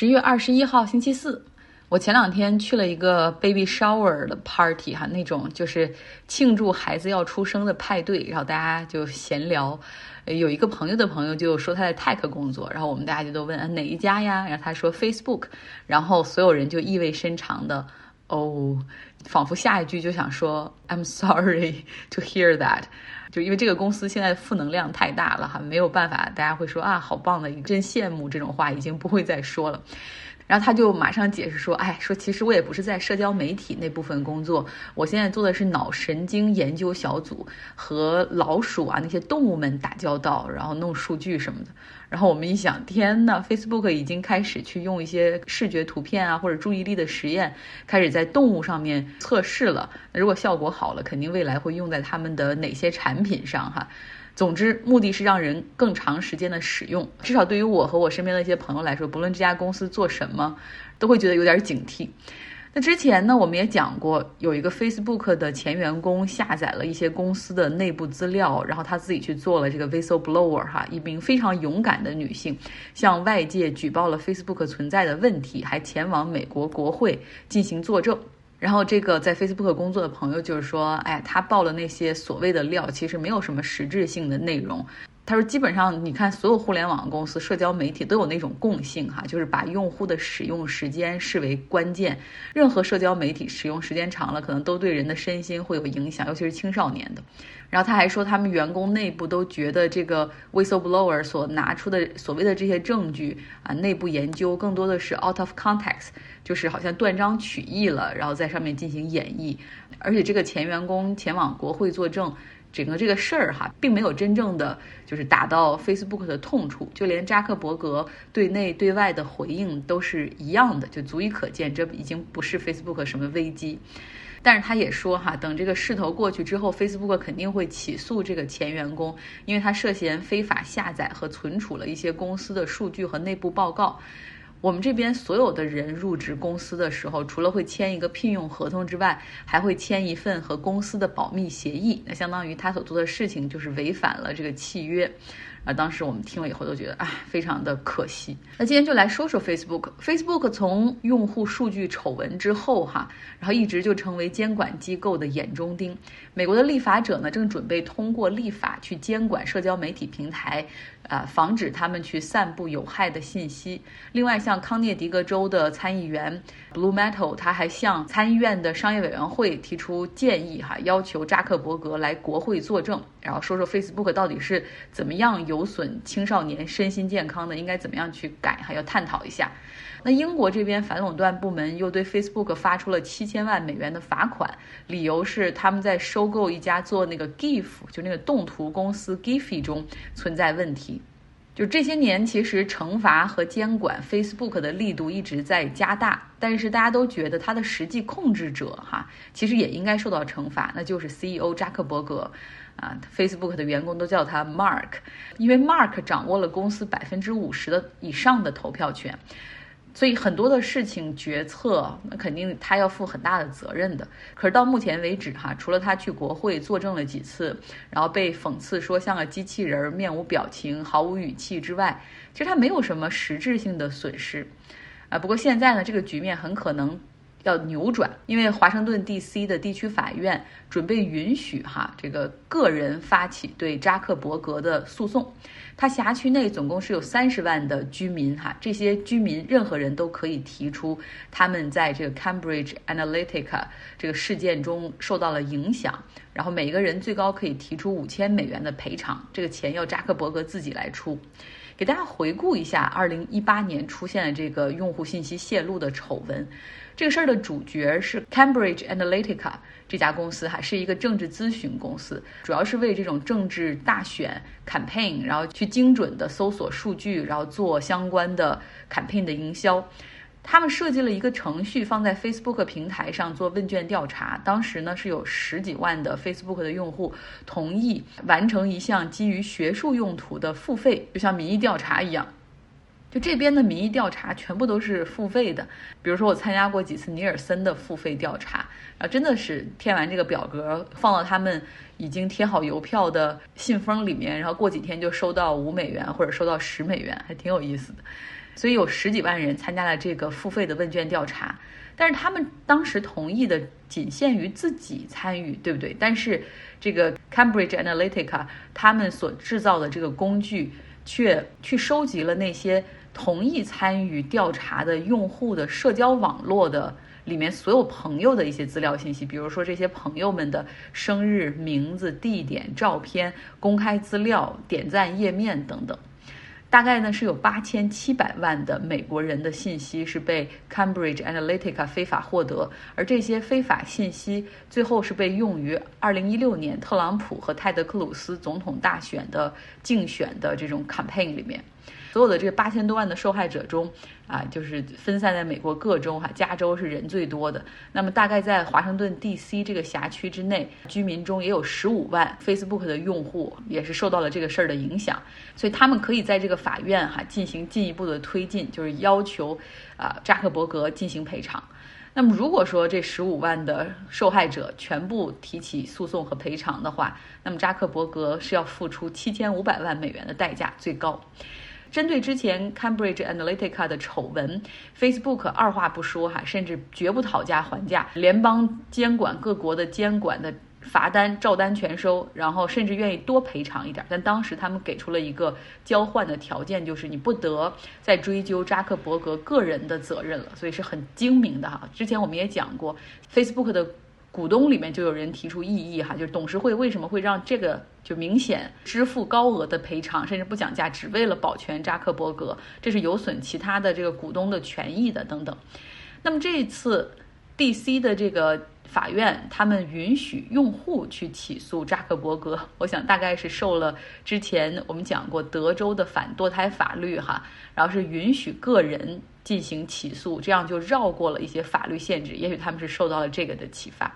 十月二十一号星期四，我前两天去了一个 baby shower 的 party 哈，那种就是庆祝孩子要出生的派对，然后大家就闲聊。有一个朋友的朋友就说他在 tech 工作，然后我们大家就都问哪一家呀？然后他说 Facebook，然后所有人就意味深长的哦，仿佛下一句就想说 I'm sorry to hear that，就因为这个公司现在负能量太大了哈，没有办法，大家会说啊好棒的，真羡慕这种话已经不会再说了。然后他就马上解释说：“哎，说其实我也不是在社交媒体那部分工作，我现在做的是脑神经研究小组，和老鼠啊那些动物们打交道，然后弄数据什么的。”然后我们一想，天呐 f a c e b o o k 已经开始去用一些视觉图片啊或者注意力的实验，开始在动物上面测试了。那如果效果好了，肯定未来会用在他们的哪些产品上哈？总之，目的是让人更长时间的使用。至少对于我和我身边的一些朋友来说，不论这家公司做什么，都会觉得有点警惕。那之前呢，我们也讲过，有一个 Facebook 的前员工下载了一些公司的内部资料，然后他自己去做了这个 whistleblower 哈，一名非常勇敢的女性，向外界举报了 Facebook 存在的问题，还前往美国国会进行作证。然后这个在 Facebook 工作的朋友就是说，哎，他爆了那些所谓的料，其实没有什么实质性的内容。他说：“基本上，你看，所有互联网公司、社交媒体都有那种共性，哈，就是把用户的使用时间视为关键。任何社交媒体使用时间长了，可能都对人的身心会有影响，尤其是青少年的。然后他还说，他们员工内部都觉得这个 whistleblower 所拿出的所谓的这些证据啊，内部研究更多的是 out of context，就是好像断章取义了，然后在上面进行演绎。而且这个前员工前往国会作证。”整个这个事儿哈，并没有真正的就是打到 Facebook 的痛处，就连扎克伯格对内对外的回应都是一样的，就足以可见这已经不是 Facebook 什么危机。但是他也说哈，等这个势头过去之后，Facebook 肯定会起诉这个前员工，因为他涉嫌非法下载和存储了一些公司的数据和内部报告。我们这边所有的人入职公司的时候，除了会签一个聘用合同之外，还会签一份和公司的保密协议。那相当于他所做的事情就是违反了这个契约。啊，当时我们听了以后都觉得啊，非常的可惜。那今天就来说说 Facebook。Facebook 从用户数据丑闻之后哈，然后一直就成为监管机构的眼中钉。美国的立法者呢，正准备通过立法去监管社交媒体平台。啊，防止他们去散布有害的信息。另外，像康涅狄格州的参议员 Blue Metal，他还向参议院的商业委员会提出建议，哈，要求扎克伯格来国会作证，然后说说 Facebook 到底是怎么样有有损青少年身心健康的，应该怎么样去改，还要探讨一下。那英国这边反垄断部门又对 Facebook 发出了七千万美元的罚款，理由是他们在收购一家做那个 GIF 就那个动图公司 Giphy 中存在问题。就这些年，其实惩罚和监管 Facebook 的力度一直在加大，但是大家都觉得它的实际控制者哈，其实也应该受到惩罚，那就是 CEO 扎克伯格。啊，Facebook 的员工都叫他 Mark，因为 Mark 掌握了公司百分之五十的以上的投票权。所以很多的事情决策，那肯定他要负很大的责任的。可是到目前为止，哈，除了他去国会作证了几次，然后被讽刺说像个机器人，面无表情，毫无语气之外，其实他没有什么实质性的损失。啊，不过现在呢，这个局面很可能。要扭转，因为华盛顿 D.C. 的地区法院准备允许哈这个个人发起对扎克伯格的诉讼。他辖区内总共是有三十万的居民哈，这些居民任何人都可以提出他们在这个 Cambridge Analytica 这个事件中受到了影响，然后每个人最高可以提出五千美元的赔偿，这个钱要扎克伯格自己来出。给大家回顾一下，二零一八年出现的这个用户信息泄露的丑闻。这个事儿的主角是 Cambridge Analytica 这家公司，哈是一个政治咨询公司，主要是为这种政治大选 campaign，然后去精准的搜索数据，然后做相关的 campaign 的营销。他们设计了一个程序，放在 Facebook 平台上做问卷调查。当时呢是有十几万的 Facebook 的用户同意完成一项基于学术用途的付费，就像民意调查一样。就这边的民意调查全部都是付费的，比如说我参加过几次尼尔森的付费调查，啊，真的是填完这个表格放到他们已经贴好邮票的信封里面，然后过几天就收到五美元或者收到十美元，还挺有意思的。所以有十几万人参加了这个付费的问卷调查。但是他们当时同意的仅限于自己参与，对不对？但是这个 Cambridge Analytica 他们所制造的这个工具，却去收集了那些同意参与调查的用户的社交网络的里面所有朋友的一些资料信息，比如说这些朋友们的生日、名字、地点、照片、公开资料、点赞页面等等。大概呢是有八千七百万的美国人的信息是被 Cambridge Analytica 非法获得，而这些非法信息最后是被用于二零一六年特朗普和泰德克鲁斯总统大选的竞选的这种 campaign 里面。所有的这八千多万的受害者中，啊，就是分散在美国各州哈，加州是人最多的。那么大概在华盛顿 D.C. 这个辖区之内，居民中也有十五万 Facebook 的用户也是受到了这个事儿的影响，所以他们可以在这个法院哈进行进一步的推进，就是要求啊扎克伯格进行赔偿。那么如果说这十五万的受害者全部提起诉讼和赔偿的话，那么扎克伯格是要付出七千五百万美元的代价，最高。针对之前 Cambridge Analytica 的丑闻，Facebook 二话不说哈，甚至绝不讨价还价，联邦监管各国的监管的罚单照单全收，然后甚至愿意多赔偿一点。但当时他们给出了一个交换的条件，就是你不得再追究扎克伯格个人的责任了，所以是很精明的哈。之前我们也讲过，Facebook 的。股东里面就有人提出异议，哈，就是董事会为什么会让这个就明显支付高额的赔偿，甚至不讲价，只为了保全扎克伯格，这是有损其他的这个股东的权益的等等。那么这一次，D.C. 的这个法院，他们允许用户去起诉扎克伯格，我想大概是受了之前我们讲过德州的反堕胎法律，哈，然后是允许个人进行起诉，这样就绕过了一些法律限制，也许他们是受到了这个的启发。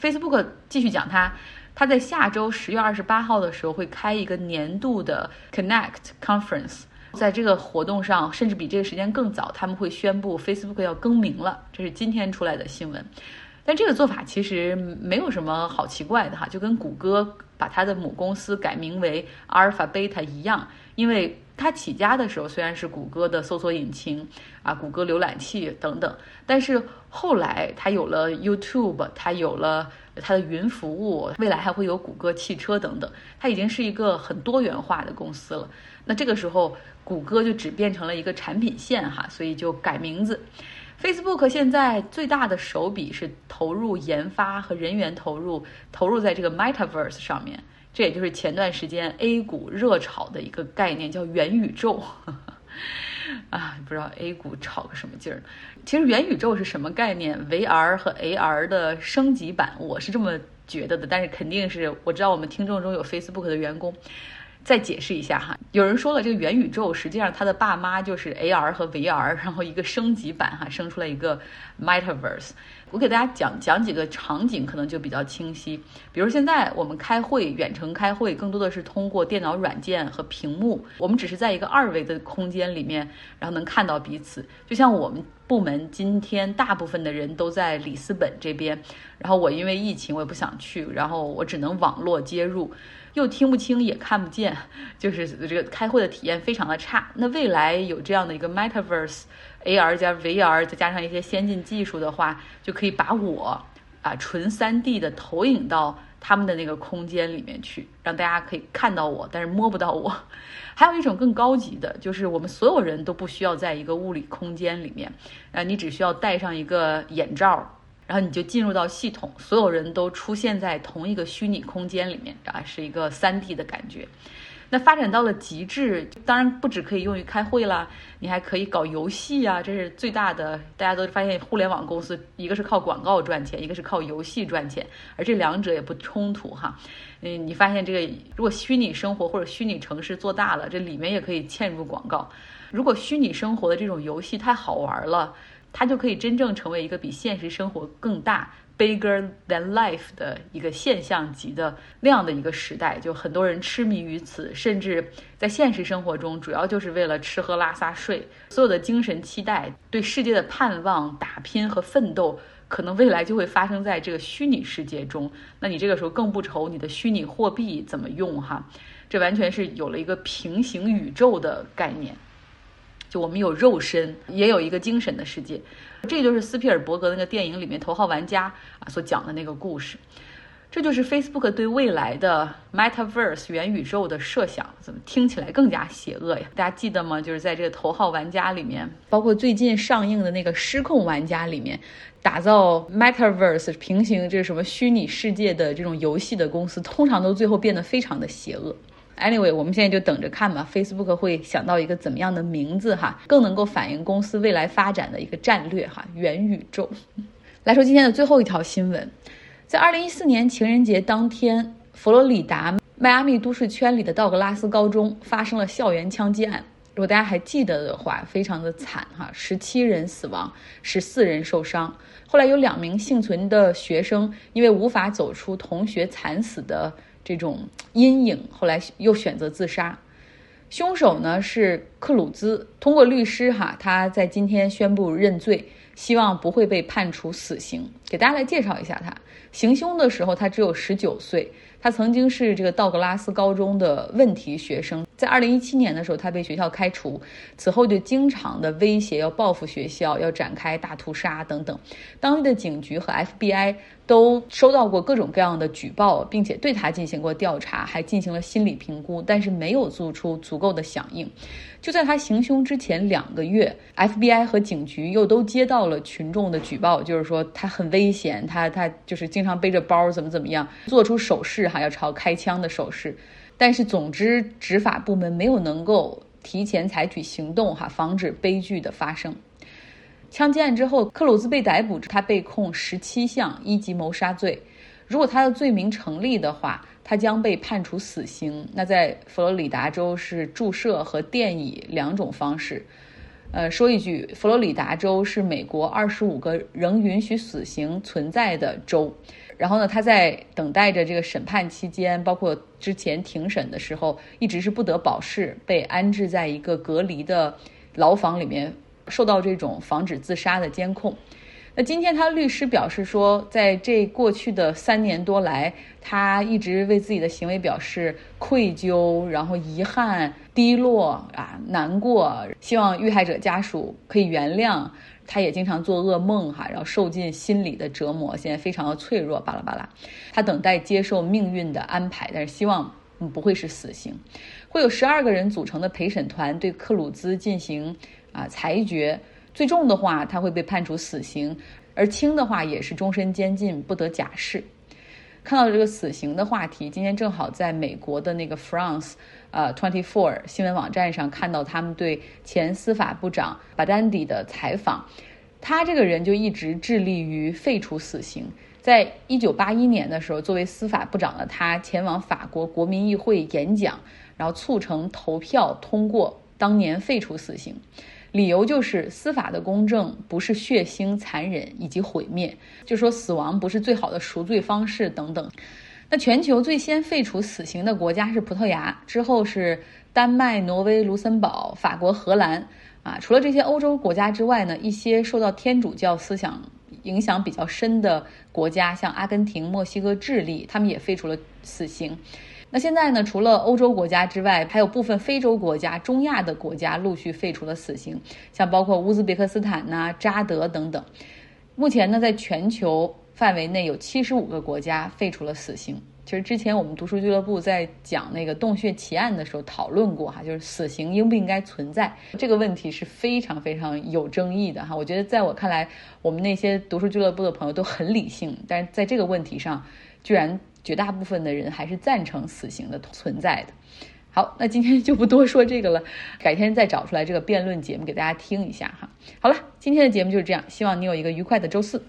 Facebook 继续讲，他他在下周十月二十八号的时候会开一个年度的 Connect Conference，在这个活动上，甚至比这个时间更早，他们会宣布 Facebook 要更名了，这是今天出来的新闻。但这个做法其实没有什么好奇怪的哈，就跟谷歌把它的母公司改名为阿尔法贝塔一样，因为它起家的时候虽然是谷歌的搜索引擎啊，谷歌浏览器等等，但是。后来，它有了 YouTube，它有了它的云服务，未来还会有谷歌汽车等等。它已经是一个很多元化的公司了。那这个时候，谷歌就只变成了一个产品线哈，所以就改名字。Facebook 现在最大的手笔是投入研发和人员投入，投入在这个 Metaverse 上面。这也就是前段时间 A 股热炒的一个概念，叫元宇宙。啊，不知道 A 股炒个什么劲儿。其实元宇宙是什么概念？VR 和 AR 的升级版，我是这么觉得的。但是肯定是我知道我们听众中有 Facebook 的员工，再解释一下哈。有人说了，这个元宇宙实际上它的爸妈就是 AR 和 VR，然后一个升级版哈，生出来一个 Metaverse。我给大家讲讲几个场景，可能就比较清晰。比如现在我们开会，远程开会，更多的是通过电脑软件和屏幕，我们只是在一个二维的空间里面，然后能看到彼此。就像我们部门今天大部分的人都在里斯本这边，然后我因为疫情我也不想去，然后我只能网络接入，又听不清也看不见，就是这个开会的体验非常的差。那未来有这样的一个 Metaverse。AR 加 VR 再加上一些先进技术的话，就可以把我啊纯 3D 的投影到他们的那个空间里面去，让大家可以看到我，但是摸不到我。还有一种更高级的，就是我们所有人都不需要在一个物理空间里面，啊，你只需要戴上一个眼罩，然后你就进入到系统，所有人都出现在同一个虚拟空间里面，啊，是一个三 D 的感觉。那发展到了极致，当然不只可以用于开会啦，你还可以搞游戏啊，这是最大的。大家都发现，互联网公司一个是靠广告赚钱，一个是靠游戏赚钱，而这两者也不冲突哈。嗯，你发现这个，如果虚拟生活或者虚拟城市做大了，这里面也可以嵌入广告。如果虚拟生活的这种游戏太好玩了，它就可以真正成为一个比现实生活更大。Bigger than life 的一个现象级的那样的一个时代，就很多人痴迷于此，甚至在现实生活中，主要就是为了吃喝拉撒睡，所有的精神期待、对世界的盼望、打拼和奋斗，可能未来就会发生在这个虚拟世界中。那你这个时候更不愁你的虚拟货币怎么用哈，这完全是有了一个平行宇宙的概念。就我们有肉身，也有一个精神的世界。这就是斯皮尔伯格那个电影里面《头号玩家》啊所讲的那个故事。这就是 Facebook 对未来的 Metaverse 元宇宙的设想，怎么听起来更加邪恶呀？大家记得吗？就是在这个头号玩家里面，包括最近上映的那个失控玩家里面，打造 Metaverse 平行这什么虚拟世界的这种游戏的公司，通常都最后变得非常的邪恶。Anyway，我们现在就等着看吧，Facebook 会想到一个怎么样的名字哈，更能够反映公司未来发展的一个战略哈，元宇宙。来说今天的最后一条新闻。在二零一四年情人节当天，佛罗里达迈阿密都市圈里的道格拉斯高中发生了校园枪击案。如果大家还记得的话，非常的惨哈，十七人死亡，十四人受伤。后来有两名幸存的学生因为无法走出同学惨死的这种阴影，后来又选择自杀。凶手呢是克鲁兹，通过律师哈，他在今天宣布认罪。希望不会被判处死刑。给大家来介绍一下他行凶的时候，他只有十九岁。他曾经是这个道格拉斯高中的问题学生。在二零一七年的时候，他被学校开除，此后就经常的威胁要报复学校，要展开大屠杀等等。当地的警局和 FBI 都收到过各种各样的举报，并且对他进行过调查，还进行了心理评估，但是没有做出足够的响应。就在他行凶之前两个月，FBI 和警局又都接到了群众的举报，就是说他很危险，他他就是经经常背着包，怎么怎么样，做出手势哈，要朝开枪的手势。但是，总之，执法部门没有能够提前采取行动，哈，防止悲剧的发生。枪击案之后，克鲁兹被逮捕，他被控十七项一级谋杀罪。如果他的罪名成立的话，他将被判处死刑。那在佛罗里达州是注射和电椅两种方式。呃，说一句，佛罗里达州是美国二十五个仍允许死刑存在的州。然后呢，他在等待着这个审判期间，包括之前庭审的时候，一直是不得保释，被安置在一个隔离的牢房里面，受到这种防止自杀的监控。那今天他律师表示说，在这过去的三年多来，他一直为自己的行为表示愧疚，然后遗憾、低落啊、难过，希望遇害者家属可以原谅。他也经常做噩梦哈，然后受尽心理的折磨，现在非常的脆弱，巴拉巴拉。他等待接受命运的安排，但是希望不会是死刑。会有十二个人组成的陪审团对克鲁兹进行啊裁决，最重的话他会被判处死刑，而轻的话也是终身监禁，不得假释。看到这个死刑的话题，今天正好在美国的那个 France，呃，Twenty Four 新闻网站上看到他们对前司法部长巴丹迪的采访。他这个人就一直致力于废除死刑。在一九八一年的时候，作为司法部长的他前往法国国民议会演讲，然后促成投票通过当年废除死刑。理由就是司法的公正不是血腥残忍以及毁灭，就说死亡不是最好的赎罪方式等等。那全球最先废除死刑的国家是葡萄牙，之后是丹麦、挪威、卢森堡、法国、荷兰。啊，除了这些欧洲国家之外呢，一些受到天主教思想影响比较深的国家，像阿根廷、墨西哥、智利，他们也废除了死刑。那现在呢？除了欧洲国家之外，还有部分非洲国家、中亚的国家陆续废除了死刑，像包括乌兹别克斯坦呐、扎德等等。目前呢，在全球范围内有七十五个国家废除了死刑。其实之前我们读书俱乐部在讲那个洞穴奇案的时候讨论过哈，就是死刑应不应该存在这个问题是非常非常有争议的哈。我觉得在我看来，我们那些读书俱乐部的朋友都很理性，但是在这个问题上，居然。绝大部分的人还是赞成死刑的存在的。好，那今天就不多说这个了，改天再找出来这个辩论节目给大家听一下哈。好了，今天的节目就是这样，希望你有一个愉快的周四。